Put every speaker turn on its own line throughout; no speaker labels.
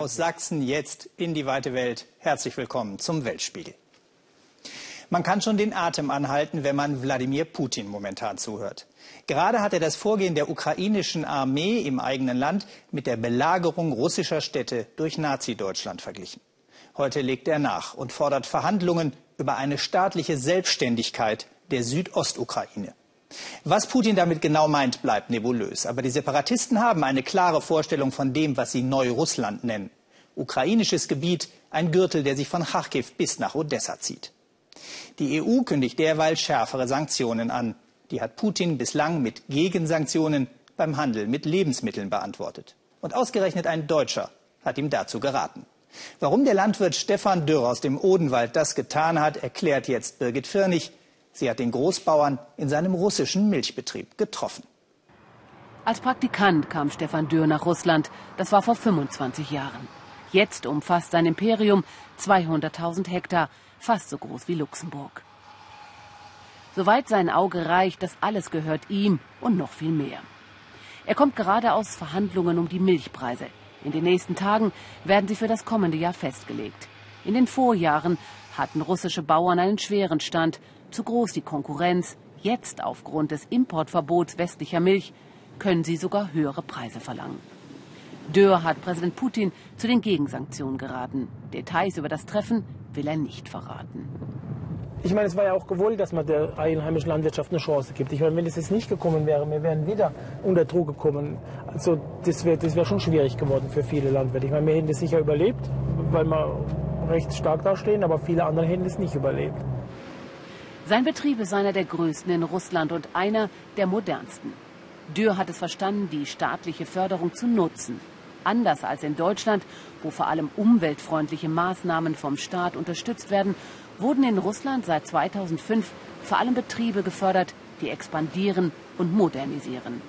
Aus Sachsen jetzt in die weite Welt. Herzlich willkommen zum Weltspiegel. Man kann schon den Atem anhalten, wenn man Wladimir Putin momentan zuhört. Gerade hat er das Vorgehen der ukrainischen Armee im eigenen Land mit der Belagerung russischer Städte durch Nazi-Deutschland verglichen. Heute legt er nach und fordert Verhandlungen über eine staatliche Selbstständigkeit der Südostukraine. Was Putin damit genau meint, bleibt nebulös. Aber die Separatisten haben eine klare Vorstellung von dem, was sie Neurussland nennen. Ukrainisches Gebiet, ein Gürtel, der sich von Kharkiv bis nach Odessa zieht. Die EU kündigt derweil schärfere Sanktionen an. Die hat Putin bislang mit Gegensanktionen beim Handel mit Lebensmitteln beantwortet. Und ausgerechnet ein Deutscher hat ihm dazu geraten. Warum der Landwirt Stefan Dürr aus dem Odenwald das getan hat, erklärt jetzt Birgit Firnig. Sie hat den Großbauern in seinem russischen Milchbetrieb getroffen.
Als Praktikant kam Stefan Dürr nach Russland. Das war vor 25 Jahren. Jetzt umfasst sein Imperium 200.000 Hektar, fast so groß wie Luxemburg. Soweit sein Auge reicht, das alles gehört ihm und noch viel mehr. Er kommt gerade aus Verhandlungen um die Milchpreise. In den nächsten Tagen werden sie für das kommende Jahr festgelegt. In den Vorjahren hatten russische Bauern einen schweren Stand zu groß die Konkurrenz. Jetzt aufgrund des Importverbots westlicher Milch können sie sogar höhere Preise verlangen. Dürr hat Präsident Putin zu den Gegensanktionen geraten. Details über das Treffen will er nicht verraten.
Ich meine, es war ja auch gewollt, dass man der einheimischen Landwirtschaft eine Chance gibt. Ich meine, wenn es jetzt nicht gekommen wäre, wir wären wieder unter Druck gekommen. Also das wäre das wär schon schwierig geworden für viele Landwirte. Ich meine, wir hätten das sicher überlebt, weil wir recht stark dastehen, aber viele andere hätten es nicht überlebt.
Sein Betrieb ist einer der größten in Russland und einer der modernsten. Dürr hat es verstanden, die staatliche Förderung zu nutzen. Anders als in Deutschland, wo vor allem umweltfreundliche Maßnahmen vom Staat unterstützt werden, wurden in Russland seit 2005 vor allem Betriebe gefördert, die expandieren und modernisieren.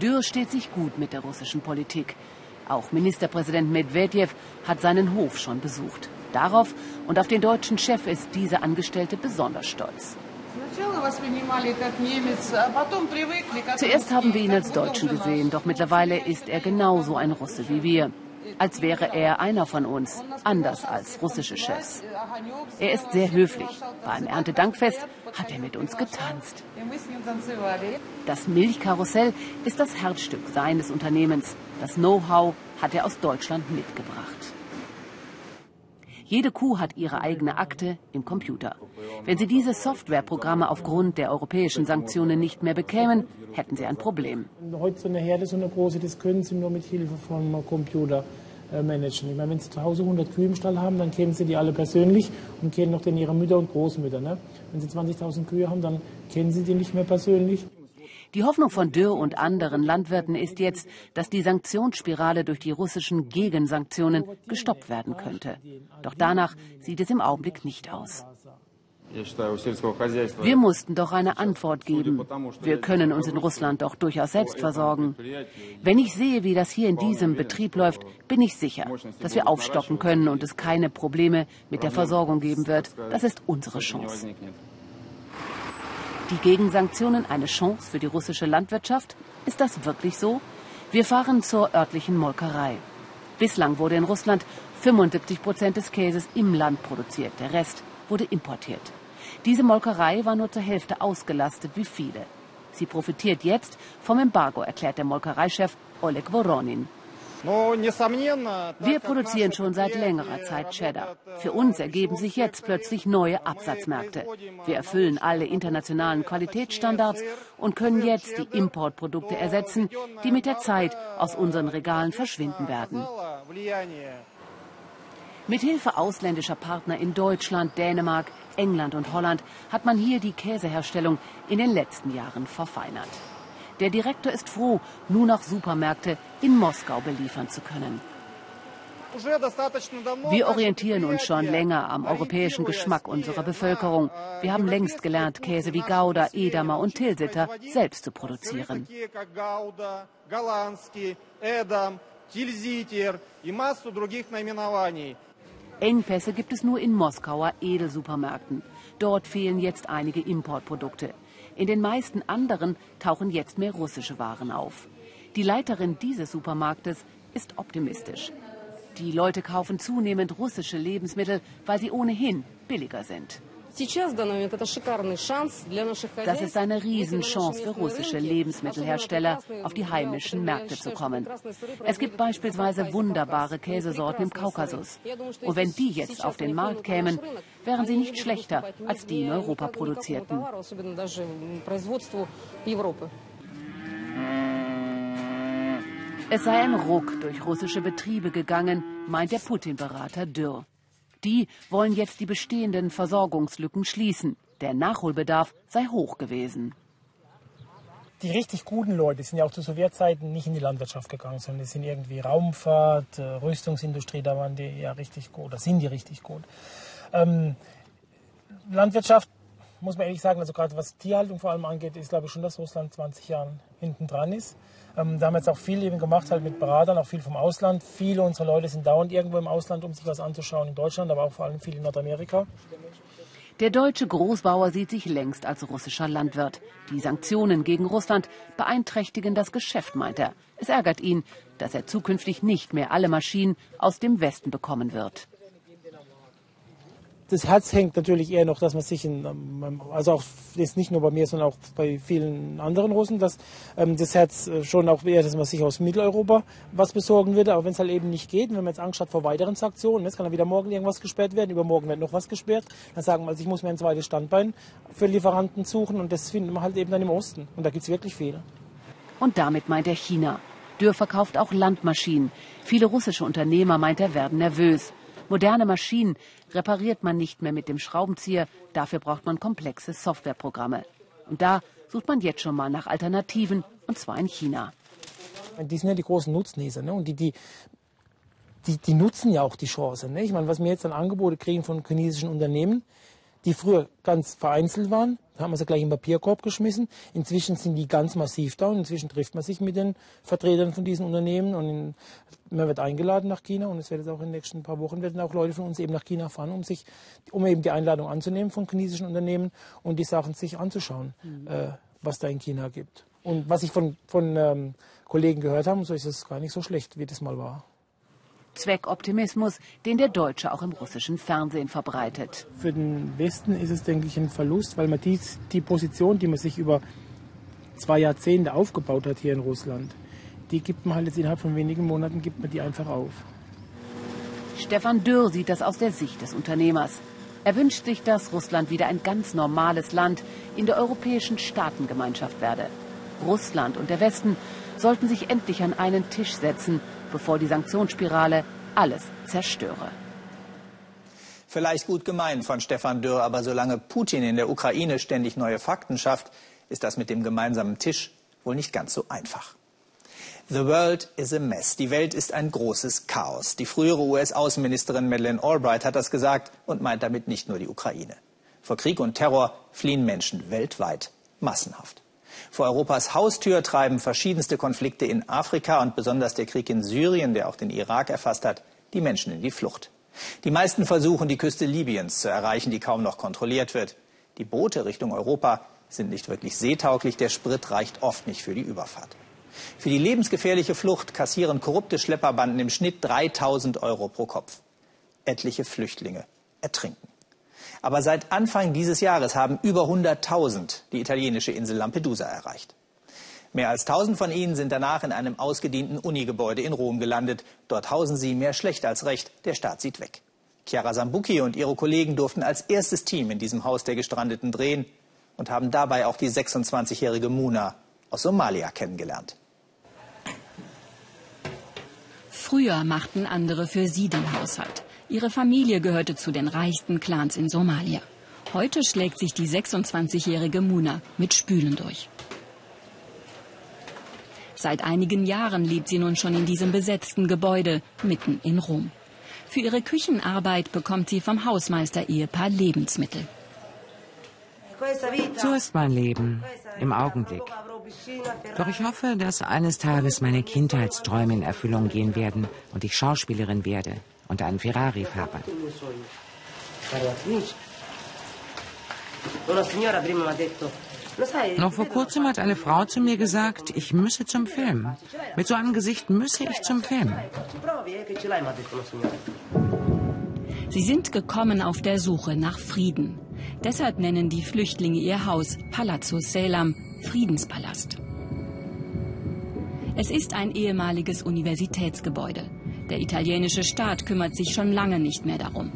Dürr steht sich gut mit der russischen Politik. Auch Ministerpräsident Medvedev hat seinen Hof schon besucht. Darauf und auf den deutschen Chef ist diese Angestellte besonders stolz. Zuerst haben wir ihn als Deutschen gesehen, doch mittlerweile ist er genauso ein Russe wie wir. Als wäre er einer von uns, anders als russische Chefs. Er ist sehr höflich. Beim Erntedankfest hat er mit uns getanzt. Das Milchkarussell ist das Herzstück seines Unternehmens. Das Know-how hat er aus Deutschland mitgebracht. Jede Kuh hat ihre eigene Akte im Computer. Wenn sie diese Softwareprogramme aufgrund der europäischen Sanktionen nicht mehr bekämen, hätten sie ein Problem.
Heute so eine Herde, so eine große, das können sie nur mit Hilfe von Computer äh, managen. Ich meine, wenn Sie zu Hause 100 Kühe im Stall haben, dann kennen Sie die alle persönlich und kennen noch dann Ihre Mütter und Großmütter. Ne? Wenn Sie 20.000 Kühe haben, dann kennen Sie die nicht mehr persönlich.
Die Hoffnung von Dürr und anderen Landwirten ist jetzt, dass die Sanktionsspirale durch die russischen Gegensanktionen gestoppt werden könnte. Doch danach sieht es im Augenblick nicht aus. Wir mussten doch eine Antwort geben. Wir können uns in Russland doch durchaus selbst versorgen. Wenn ich sehe, wie das hier in diesem Betrieb läuft, bin ich sicher, dass wir aufstocken können und es keine Probleme mit der Versorgung geben wird. Das ist unsere Chance die Gegensanktionen eine Chance für die russische Landwirtschaft? Ist das wirklich so? Wir fahren zur örtlichen Molkerei. Bislang wurde in Russland 75 Prozent des Käses im Land produziert. Der Rest wurde importiert. Diese Molkerei war nur zur Hälfte ausgelastet wie viele. Sie profitiert jetzt vom Embargo, erklärt der Molkereichef Oleg Voronin. Wir produzieren schon seit längerer Zeit Cheddar. Für uns ergeben sich jetzt plötzlich neue Absatzmärkte. Wir erfüllen alle internationalen Qualitätsstandards und können jetzt die Importprodukte ersetzen, die mit der Zeit aus unseren Regalen verschwinden werden. Mithilfe ausländischer Partner in Deutschland, Dänemark, England und Holland hat man hier die Käseherstellung in den letzten Jahren verfeinert. Der Direktor ist froh, nun auch Supermärkte in Moskau beliefern zu können. Wir orientieren uns schon länger am europäischen Geschmack unserer Bevölkerung. Wir haben längst gelernt, Käse wie Gouda, Edamer und Tilsiter selbst zu produzieren. Engpässe gibt es nur in Moskauer Edelsupermärkten. Dort fehlen jetzt einige Importprodukte. In den meisten anderen tauchen jetzt mehr russische Waren auf. Die Leiterin dieses Supermarktes ist optimistisch. Die Leute kaufen zunehmend russische Lebensmittel, weil sie ohnehin billiger sind. Das ist eine Riesenchance für russische Lebensmittelhersteller, auf die heimischen Märkte zu kommen. Es gibt beispielsweise wunderbare Käsesorten im Kaukasus. Und wenn die jetzt auf den Markt kämen, wären sie nicht schlechter als die in Europa produzierten. Es sei ein Ruck durch russische Betriebe gegangen, meint der Putin-Berater Dürr. Die wollen jetzt die bestehenden Versorgungslücken schließen. Der Nachholbedarf sei hoch gewesen.
Die richtig guten Leute sind ja auch zu Sowjetzeiten nicht in die Landwirtschaft gegangen, sondern die sind irgendwie Raumfahrt, äh, Rüstungsindustrie, da waren die ja richtig gut, da sind die richtig gut. Ähm, Landwirtschaft, muss man ehrlich sagen, also gerade was Tierhaltung vor allem angeht, ist glaube ich schon, dass Russland 20 Jahre hinten dran ist. Ähm, da haben wir jetzt auch viel eben gemacht, halt mit Beratern, auch viel vom Ausland. Viele unserer Leute sind dauernd irgendwo im Ausland, um sich was anzuschauen in Deutschland, aber auch vor allem viel in Nordamerika.
Der deutsche Großbauer sieht sich längst als russischer Landwirt. Die Sanktionen gegen Russland beeinträchtigen das Geschäft, meint er. Es ärgert ihn, dass er zukünftig nicht mehr alle Maschinen aus dem Westen bekommen wird
das Herz hängt natürlich eher noch, dass man sich, in, ähm, also auch jetzt nicht nur bei mir, sondern auch bei vielen anderen Russen, dass ähm, das Herz äh, schon auch eher, dass man sich aus Mitteleuropa was besorgen würde, aber wenn es halt eben nicht geht, wenn man jetzt Angst hat vor weiteren Sanktionen, jetzt kann dann wieder morgen irgendwas gesperrt werden, übermorgen wird noch was gesperrt, dann sagen wir, also ich muss mir ein zweites Standbein für Lieferanten suchen und das finden wir halt eben dann im Osten und da gibt es wirklich viele.
Und damit meint er China. Dürr verkauft auch Landmaschinen. Viele russische Unternehmer, meint er, werden nervös. Moderne Maschinen repariert man nicht mehr mit dem Schraubenzieher, dafür braucht man komplexe Softwareprogramme. Und da sucht man jetzt schon mal nach Alternativen, und zwar in China.
Die sind ja die großen Nutznießer. Ne? Und die, die, die, die, nutzen ja auch die Chance. Ne? Ich meine, was wir jetzt an Angebote kriegen von chinesischen Unternehmen, die früher ganz vereinzelt waren. Da haben wir sie gleich im Papierkorb geschmissen. Inzwischen sind die ganz massiv da und inzwischen trifft man sich mit den Vertretern von diesen Unternehmen und in, man wird eingeladen nach China und es wird jetzt auch in den nächsten paar Wochen werden auch Leute von uns eben nach China fahren, um sich, um eben die Einladung anzunehmen von chinesischen Unternehmen und die Sachen sich anzuschauen, mhm. äh, was da in China gibt. Und was ich von, von ähm, Kollegen gehört habe, so ist es gar nicht so schlecht, wie das mal war.
Zweckoptimismus, den der Deutsche auch im russischen Fernsehen verbreitet.
Für den Westen ist es, denke ich, ein Verlust, weil man die, die Position, die man sich über zwei Jahrzehnte aufgebaut hat hier in Russland, die gibt man halt jetzt innerhalb von wenigen Monaten gibt man die einfach auf.
Stefan Dürr sieht das aus der Sicht des Unternehmers. Er wünscht sich, dass Russland wieder ein ganz normales Land in der europäischen Staatengemeinschaft werde. Russland und der Westen sollten sich endlich an einen Tisch setzen bevor die Sanktionsspirale alles zerstöre.
Vielleicht gut gemeint von Stefan Dürr, aber solange Putin in der Ukraine ständig neue Fakten schafft, ist das mit dem gemeinsamen Tisch wohl nicht ganz so einfach. The world is a mess. Die Welt ist ein großes Chaos. Die frühere US-Außenministerin Madeleine Albright hat das gesagt und meint damit nicht nur die Ukraine. Vor Krieg und Terror fliehen Menschen weltweit massenhaft. Vor Europas Haustür treiben verschiedenste Konflikte in Afrika und besonders der Krieg in Syrien, der auch den Irak erfasst hat, die Menschen in die Flucht. Die meisten versuchen, die Küste Libyens zu erreichen, die kaum noch kontrolliert wird. Die Boote Richtung Europa sind nicht wirklich seetauglich, der Sprit reicht oft nicht für die Überfahrt. Für die lebensgefährliche Flucht kassieren korrupte Schlepperbanden im Schnitt 3000 Euro pro Kopf. Etliche Flüchtlinge ertrinken. Aber seit Anfang dieses Jahres haben über 100.000 die italienische Insel Lampedusa erreicht. Mehr als 1000 von ihnen sind danach in einem ausgedienten Unigebäude in Rom gelandet. Dort hausen sie mehr schlecht als recht. Der Staat sieht weg. Chiara Sambucchi und ihre Kollegen durften als erstes Team in diesem Haus der Gestrandeten drehen und haben dabei auch die 26-jährige Muna aus Somalia kennengelernt.
Früher machten andere für sie den Haushalt. Ihre Familie gehörte zu den reichsten Clans in Somalia. Heute schlägt sich die 26-jährige Muna mit Spülen durch. Seit einigen Jahren lebt sie nun schon in diesem besetzten Gebäude mitten in Rom. Für ihre Küchenarbeit bekommt sie vom Hausmeister-Ehepaar Lebensmittel.
So ist mein Leben im Augenblick. Doch ich hoffe, dass eines Tages meine Kindheitsträume in Erfüllung gehen werden und ich Schauspielerin werde und einen Ferrari fahre. Noch vor kurzem hat eine Frau zu mir gesagt, ich müsse zum Film. Mit so einem Gesicht müsse ich zum Film.
Sie sind gekommen auf der Suche nach Frieden. Deshalb nennen die Flüchtlinge ihr Haus Palazzo Selam, Friedenspalast. Es ist ein ehemaliges Universitätsgebäude. Der italienische Staat kümmert sich schon lange nicht mehr darum.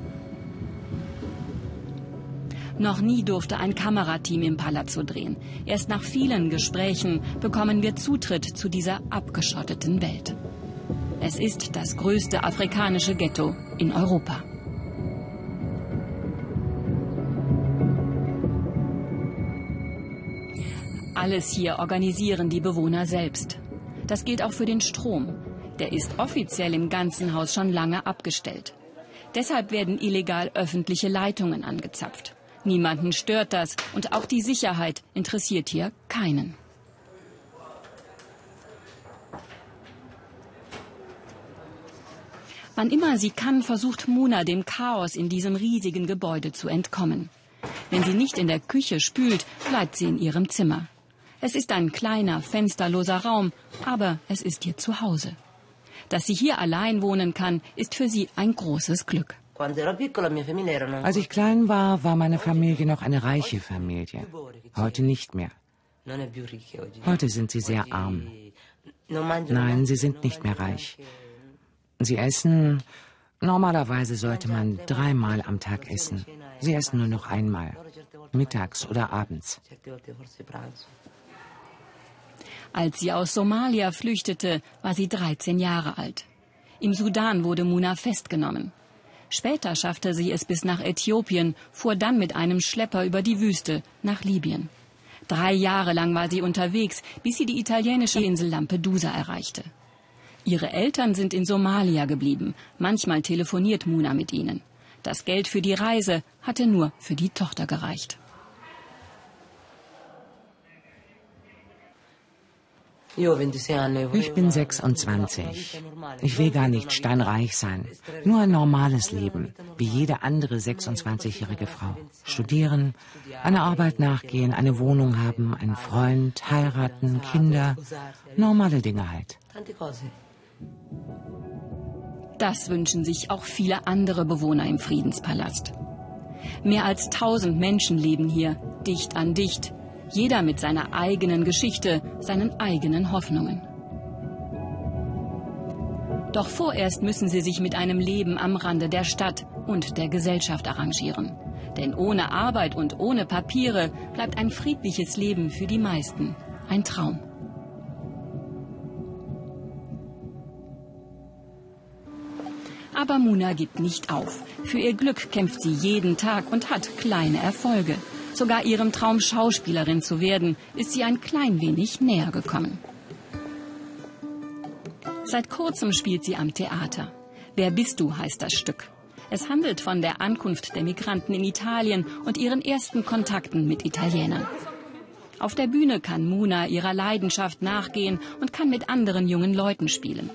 Noch nie durfte ein Kamerateam im Palazzo drehen. Erst nach vielen Gesprächen bekommen wir Zutritt zu dieser abgeschotteten Welt. Es ist das größte afrikanische Ghetto in Europa. Alles hier organisieren die Bewohner selbst. Das gilt auch für den Strom. Der ist offiziell im ganzen Haus schon lange abgestellt. Deshalb werden illegal öffentliche Leitungen angezapft. Niemanden stört das und auch die Sicherheit interessiert hier keinen. Wann immer sie kann, versucht Muna dem Chaos in diesem riesigen Gebäude zu entkommen. Wenn sie nicht in der Küche spült, bleibt sie in ihrem Zimmer. Es ist ein kleiner, fensterloser Raum, aber es ist ihr Zuhause. Dass sie hier allein wohnen kann, ist für sie ein großes Glück.
Als ich klein war, war meine Familie noch eine reiche Familie. Heute nicht mehr. Heute sind sie sehr arm. Nein, sie sind nicht mehr reich. Sie essen. Normalerweise sollte man dreimal am Tag essen. Sie essen nur noch einmal. Mittags oder abends.
Als sie aus Somalia flüchtete, war sie 13 Jahre alt. Im Sudan wurde Muna festgenommen. Später schaffte sie es bis nach Äthiopien, fuhr dann mit einem Schlepper über die Wüste nach Libyen. Drei Jahre lang war sie unterwegs, bis sie die italienische Insel Lampedusa erreichte. Ihre Eltern sind in Somalia geblieben. Manchmal telefoniert Muna mit ihnen. Das Geld für die Reise hatte nur für die Tochter gereicht.
Ich bin 26. Ich will gar nicht steinreich sein. Nur ein normales Leben, wie jede andere 26-jährige Frau. Studieren, einer Arbeit nachgehen, eine Wohnung haben, einen Freund, heiraten, Kinder. Normale Dinge halt.
Das wünschen sich auch viele andere Bewohner im Friedenspalast. Mehr als 1000 Menschen leben hier, dicht an dicht, jeder mit seiner eigenen Geschichte, seinen eigenen Hoffnungen. Doch vorerst müssen sie sich mit einem Leben am Rande der Stadt und der Gesellschaft arrangieren. Denn ohne Arbeit und ohne Papiere bleibt ein friedliches Leben für die meisten ein Traum. Aber Muna gibt nicht auf. Für ihr Glück kämpft sie jeden Tag und hat kleine Erfolge. Sogar ihrem Traum, Schauspielerin zu werden, ist sie ein klein wenig näher gekommen. Seit kurzem spielt sie am Theater. Wer bist du heißt das Stück. Es handelt von der Ankunft der Migranten in Italien und ihren ersten Kontakten mit Italienern. Auf der Bühne kann Muna ihrer Leidenschaft nachgehen und kann mit anderen jungen Leuten spielen.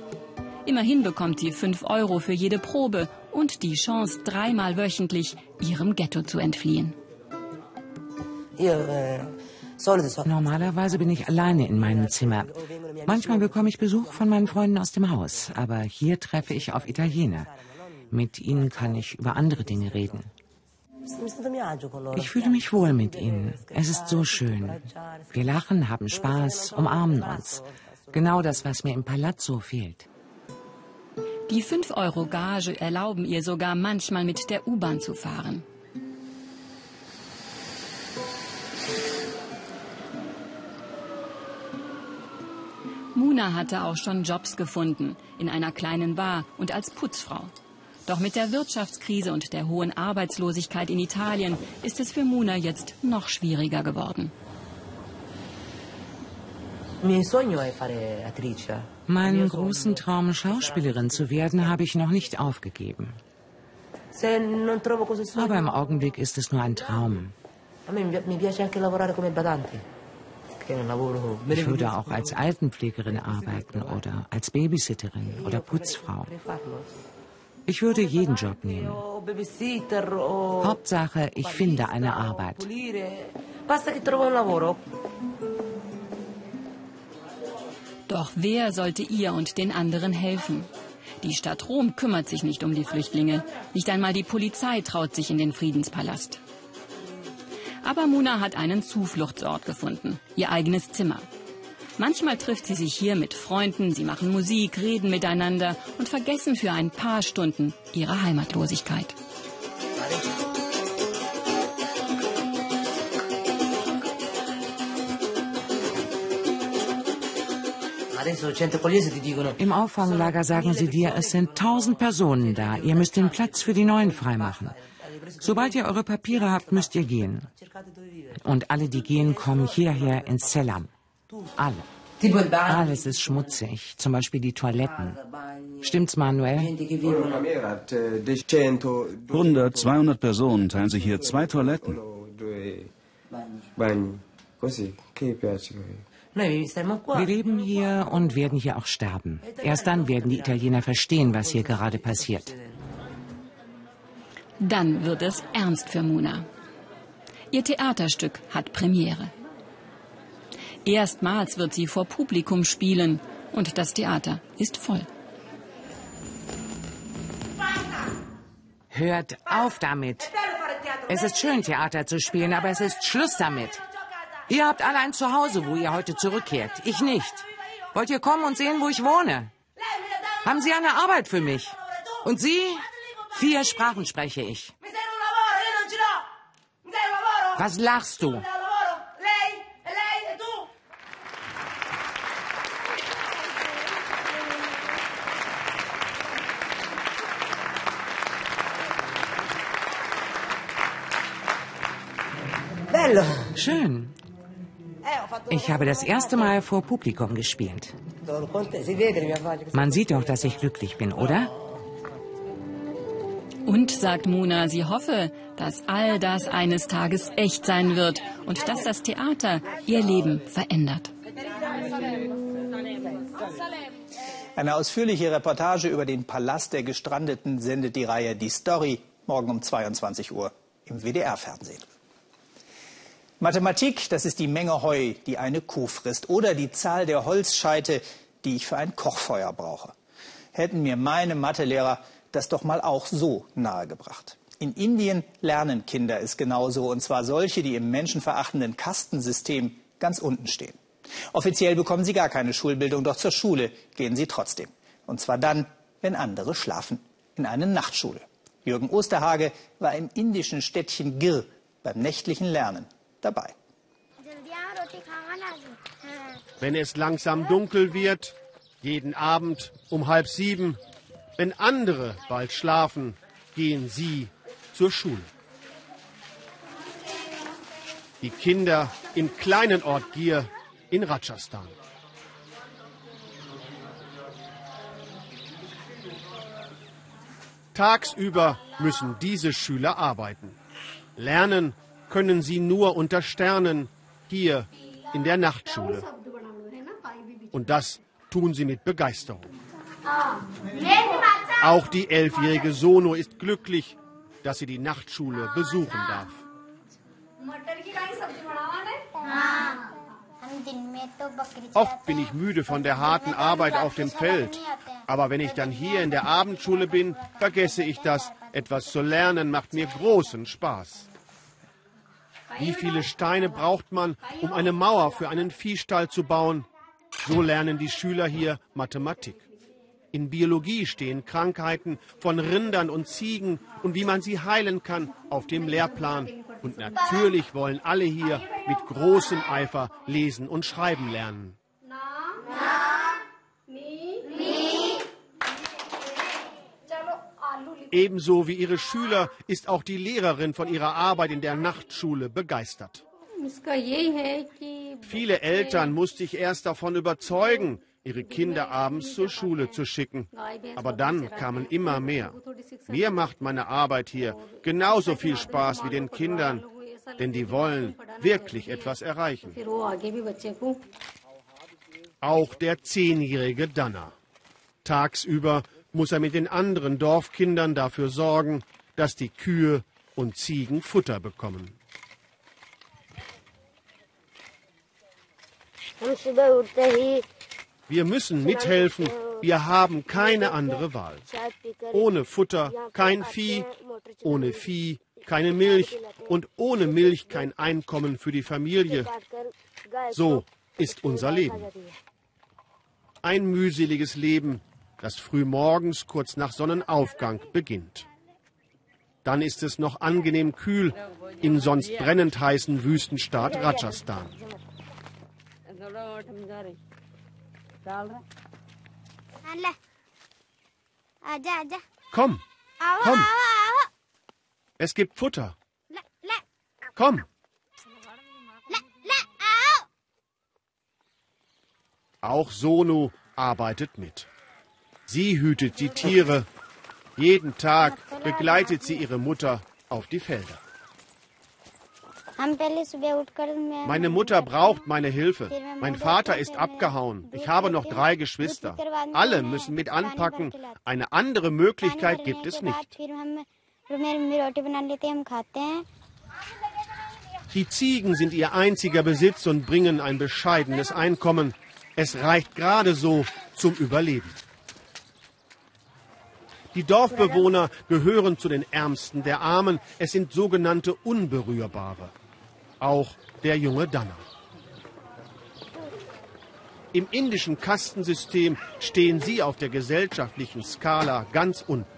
Immerhin bekommt sie 5 Euro für jede Probe und die Chance, dreimal wöchentlich ihrem Ghetto zu entfliehen.
Normalerweise bin ich alleine in meinem Zimmer. Manchmal bekomme ich Besuch von meinen Freunden aus dem Haus, aber hier treffe ich auf Italiener. Mit ihnen kann ich über andere Dinge reden. Ich fühle mich wohl mit ihnen. Es ist so schön. Wir lachen, haben Spaß, umarmen uns. Genau das, was mir im Palazzo fehlt.
Die 5 Euro Gage erlauben ihr sogar manchmal mit der U-Bahn zu fahren. Muna hatte auch schon Jobs gefunden, in einer kleinen Bar und als Putzfrau. Doch mit der Wirtschaftskrise und der hohen Arbeitslosigkeit in Italien ist es für Muna jetzt noch schwieriger geworden.
Meinen großen Traum, Schauspielerin zu werden, habe ich noch nicht aufgegeben. Aber im Augenblick ist es nur ein Traum. Ich würde auch als Altenpflegerin arbeiten oder als Babysitterin oder Putzfrau. Ich würde jeden Job nehmen. Hauptsache, ich finde eine Arbeit.
Doch wer sollte ihr und den anderen helfen? Die Stadt Rom kümmert sich nicht um die Flüchtlinge. Nicht einmal die Polizei traut sich in den Friedenspalast. Aber Muna hat einen Zufluchtsort gefunden, ihr eigenes Zimmer. Manchmal trifft sie sich hier mit Freunden, sie machen Musik, reden miteinander und vergessen für ein paar Stunden ihre Heimatlosigkeit.
Im Auffanglager sagen sie dir, es sind tausend Personen da. Ihr müsst den Platz für die Neuen freimachen. Sobald ihr eure Papiere habt, müsst ihr gehen. Und alle, die gehen, kommen hierher ins Selam. Alle. Alles ist schmutzig, zum Beispiel die Toiletten. Stimmt's, Manuel?
100, 200 Personen teilen sich hier zwei Toiletten.
Wir leben hier und werden hier auch sterben. Erst dann werden die Italiener verstehen, was hier gerade passiert.
Dann wird es ernst für Muna. Ihr Theaterstück hat Premiere. Erstmals wird sie vor Publikum spielen und das Theater ist voll.
Hört auf damit. Es ist schön, Theater zu spielen, aber es ist Schluss damit. Ihr habt alle ein Zuhause, wo ihr heute zurückkehrt. Ich nicht. Wollt ihr kommen und sehen, wo ich wohne? Haben Sie eine Arbeit für mich? Und Sie? Vier Sprachen spreche ich. Was lachst du? Schön. Ich habe das erste Mal vor Publikum gespielt. Man sieht doch, dass ich glücklich bin, oder?
Sagt Mona, sie hoffe, dass all das eines Tages echt sein wird und dass das Theater ihr Leben verändert.
Eine ausführliche Reportage über den Palast der Gestrandeten sendet die Reihe Die Story morgen um 22 Uhr im WDR-Fernsehen. Mathematik, das ist die Menge Heu, die eine Kuh frisst, oder die Zahl der Holzscheite, die ich für ein Kochfeuer brauche. Hätten mir meine Mathelehrer das doch mal auch so nahegebracht. In Indien lernen Kinder es genauso, und zwar solche, die im menschenverachtenden Kastensystem ganz unten stehen. Offiziell bekommen sie gar keine Schulbildung, doch zur Schule gehen sie trotzdem. Und zwar dann, wenn andere schlafen, in eine Nachtschule. Jürgen Osterhage war im indischen Städtchen Gir beim nächtlichen Lernen dabei.
Wenn es langsam dunkel wird, jeden Abend um halb sieben, wenn andere bald schlafen, gehen sie zur Schule. Die Kinder im kleinen Ort Gir in Rajasthan. Tagsüber müssen diese Schüler arbeiten. Lernen können sie nur unter Sternen hier in der Nachtschule. Und das tun sie mit Begeisterung. Auch die elfjährige Sono ist glücklich, dass sie die Nachtschule besuchen darf. Oft bin ich müde von der harten Arbeit auf dem Feld. Aber wenn ich dann hier in der Abendschule bin, vergesse ich das. Etwas zu lernen macht mir großen Spaß. Wie viele Steine braucht man, um eine Mauer für einen Viehstall zu bauen? So lernen die Schüler hier Mathematik. In Biologie stehen Krankheiten von Rindern und Ziegen und wie man sie heilen kann auf dem Lehrplan. Und natürlich wollen alle hier mit großem Eifer lesen und schreiben lernen. Ebenso wie ihre Schüler ist auch die Lehrerin von ihrer Arbeit in der Nachtschule begeistert. Viele Eltern musste ich erst davon überzeugen, ihre Kinder abends zur Schule zu schicken. Aber dann kamen immer mehr. Mir macht meine Arbeit hier genauso viel Spaß wie den Kindern, denn die wollen wirklich etwas erreichen. Auch der zehnjährige Danner. Tagsüber muss er mit den anderen Dorfkindern dafür sorgen, dass die Kühe und Ziegen Futter bekommen. Wir müssen mithelfen. Wir haben keine andere Wahl. Ohne Futter kein Vieh, ohne Vieh keine Milch und ohne Milch kein Einkommen für die Familie. So ist unser Leben. Ein mühseliges Leben, das frühmorgens kurz nach Sonnenaufgang beginnt. Dann ist es noch angenehm kühl im sonst brennend heißen Wüstenstaat Rajasthan. Komm, komm. Es gibt Futter. Komm. Auch Sonu arbeitet mit. Sie hütet die Tiere. Jeden Tag begleitet sie ihre Mutter auf die Felder. Meine Mutter braucht meine Hilfe. Mein Vater ist abgehauen. Ich habe noch drei Geschwister. Alle müssen mit anpacken. Eine andere Möglichkeit gibt es nicht. Die Ziegen sind ihr einziger Besitz und bringen ein bescheidenes Einkommen. Es reicht gerade so zum Überleben. Die Dorfbewohner gehören zu den Ärmsten der Armen. Es sind sogenannte Unberührbare. Auch der junge Danner. Im indischen Kastensystem stehen sie auf der gesellschaftlichen Skala ganz unten.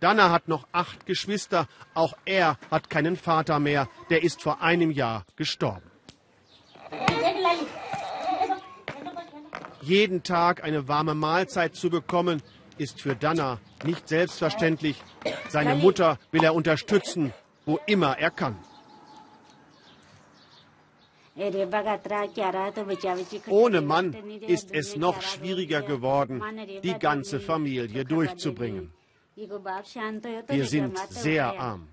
Danner hat noch acht Geschwister. Auch er hat keinen Vater mehr. Der ist vor einem Jahr gestorben. Jeden Tag eine warme Mahlzeit zu bekommen, ist für Danner nicht selbstverständlich. Seine Mutter will er unterstützen, wo immer er kann. Ohne Mann ist es noch schwieriger geworden, die ganze Familie durchzubringen. Wir sind sehr arm.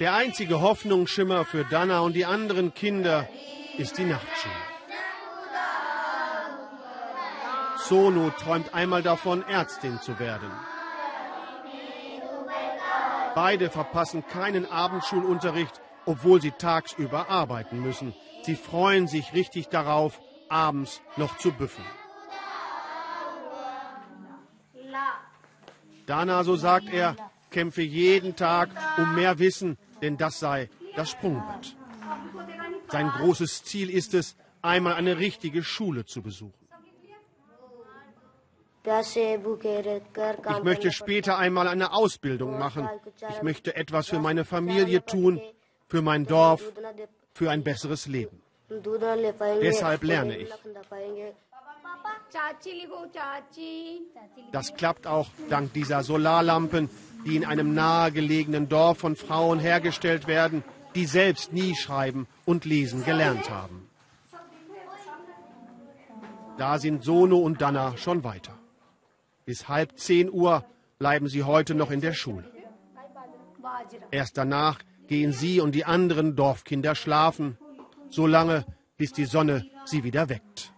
Der einzige Hoffnungsschimmer für Dana und die anderen Kinder ist die Nachtschule. Sonu träumt einmal davon, Ärztin zu werden. Beide verpassen keinen Abendschulunterricht obwohl sie tagsüber arbeiten müssen. Sie freuen sich richtig darauf, abends noch zu büffeln. Dana, so sagt er, kämpfe jeden Tag um mehr Wissen, denn das sei das Sprungbrett. Sein großes Ziel ist es, einmal eine richtige Schule zu besuchen. Ich möchte später einmal eine Ausbildung machen. Ich möchte etwas für meine Familie tun für mein Dorf, für ein besseres Leben. Deshalb lerne ich. Das klappt auch dank dieser Solarlampen, die in einem nahegelegenen Dorf von Frauen hergestellt werden, die selbst nie schreiben und lesen gelernt haben. Da sind Sono und Danna schon weiter. Bis halb zehn Uhr bleiben sie heute noch in der Schule. Erst danach gehen sie und die anderen Dorfkinder schlafen, solange bis die Sonne sie wieder weckt.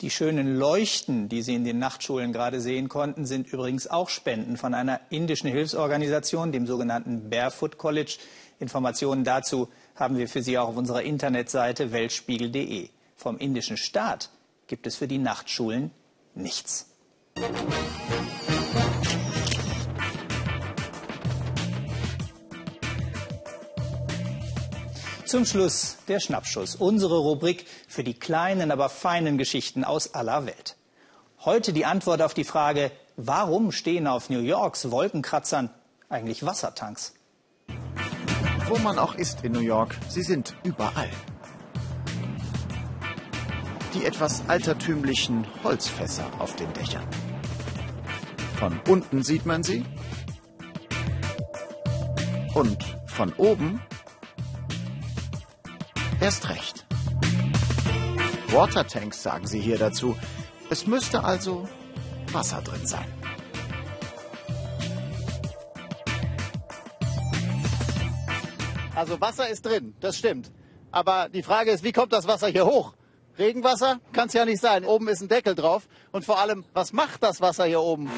Die schönen Leuchten, die Sie in den Nachtschulen gerade sehen konnten, sind übrigens auch Spenden von einer indischen Hilfsorganisation, dem sogenannten Barefoot College. Informationen dazu haben wir für Sie auch auf unserer Internetseite weltspiegel.de. Vom indischen Staat gibt es für die Nachtschulen nichts. Zum Schluss der Schnappschuss, unsere Rubrik für die kleinen, aber feinen Geschichten aus aller Welt. Heute die Antwort auf die Frage, warum stehen auf New Yorks Wolkenkratzern eigentlich Wassertanks?
Wo man auch ist in New York, sie sind überall. Die etwas altertümlichen Holzfässer auf den Dächern. Von unten sieht man sie. Und von oben Erst recht. Watertanks sagen sie hier dazu. Es müsste also Wasser drin sein.
Also Wasser ist drin, das stimmt. Aber die Frage ist, wie kommt das Wasser hier hoch?
Regenwasser kann es ja nicht sein. Oben ist ein Deckel drauf. Und vor allem, was macht das Wasser hier oben?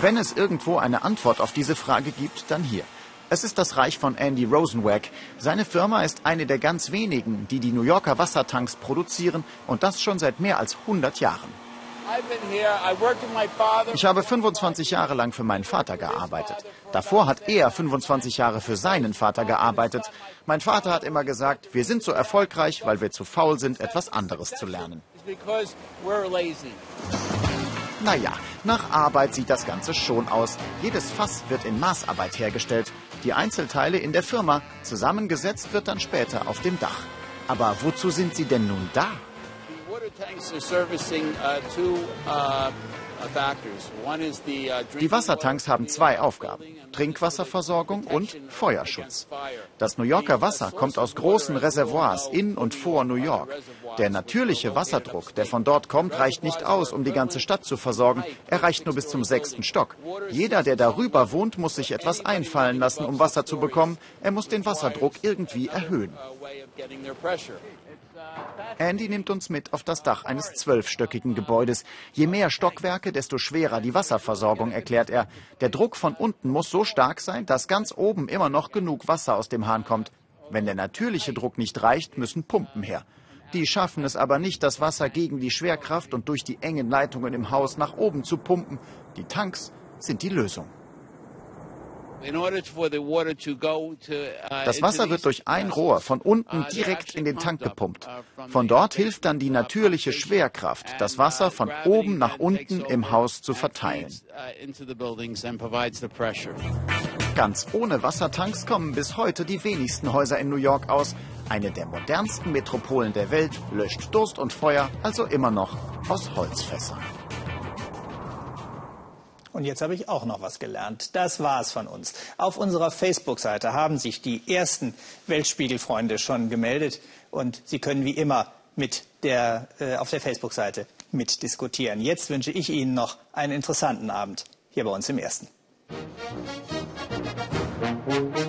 Wenn es irgendwo eine Antwort auf diese Frage gibt, dann hier. Es ist das Reich von Andy Rosenwag. Seine Firma ist eine der ganz wenigen, die die New Yorker Wassertanks produzieren und das schon seit mehr als 100 Jahren. Ich habe 25 Jahre lang für meinen Vater gearbeitet. Davor hat er 25 Jahre für seinen Vater gearbeitet. Mein Vater hat immer gesagt, wir sind so erfolgreich, weil wir zu faul sind, etwas anderes zu lernen. Naja, nach Arbeit sieht das Ganze schon aus. Jedes Fass wird in Maßarbeit hergestellt. Die Einzelteile in der Firma. Zusammengesetzt wird dann später auf dem Dach. Aber wozu sind sie denn nun da? Die Wassertanks haben zwei Aufgaben, Trinkwasserversorgung und Feuerschutz. Das New Yorker Wasser kommt aus großen Reservoirs in und vor New York. Der natürliche Wasserdruck, der von dort kommt, reicht nicht aus, um die ganze Stadt zu versorgen. Er reicht nur bis zum sechsten Stock. Jeder, der darüber wohnt, muss sich etwas einfallen lassen, um Wasser zu bekommen. Er muss den Wasserdruck irgendwie erhöhen. Andy nimmt uns mit auf das Dach eines zwölfstöckigen Gebäudes. Je mehr Stockwerke, desto schwerer die Wasserversorgung, erklärt er. Der Druck von unten muss so stark sein, dass ganz oben immer noch genug Wasser aus dem Hahn kommt. Wenn der natürliche Druck nicht reicht, müssen Pumpen her. Die schaffen es aber nicht, das Wasser gegen die Schwerkraft und durch die engen Leitungen im Haus nach oben zu pumpen. Die Tanks sind die Lösung. Uh, das Wasser wird durch ein Rohr von unten uh, direkt in den Tank gepumpt. Uh, von dort hilft dann die natürliche Schwerkraft, das Wasser von oben nach unten im Haus zu verteilen. Ganz ohne Wassertanks kommen bis heute die wenigsten Häuser in New York aus. Eine der modernsten Metropolen der Welt löscht Durst und Feuer also immer noch aus Holzfässern.
Und jetzt habe ich auch noch was gelernt. Das war's von uns. Auf unserer Facebook-Seite haben sich die ersten Weltspiegelfreunde schon gemeldet und Sie können wie immer mit der, äh, auf der Facebook-Seite mitdiskutieren. Jetzt wünsche ich Ihnen noch einen interessanten Abend hier bei uns im Ersten. Musik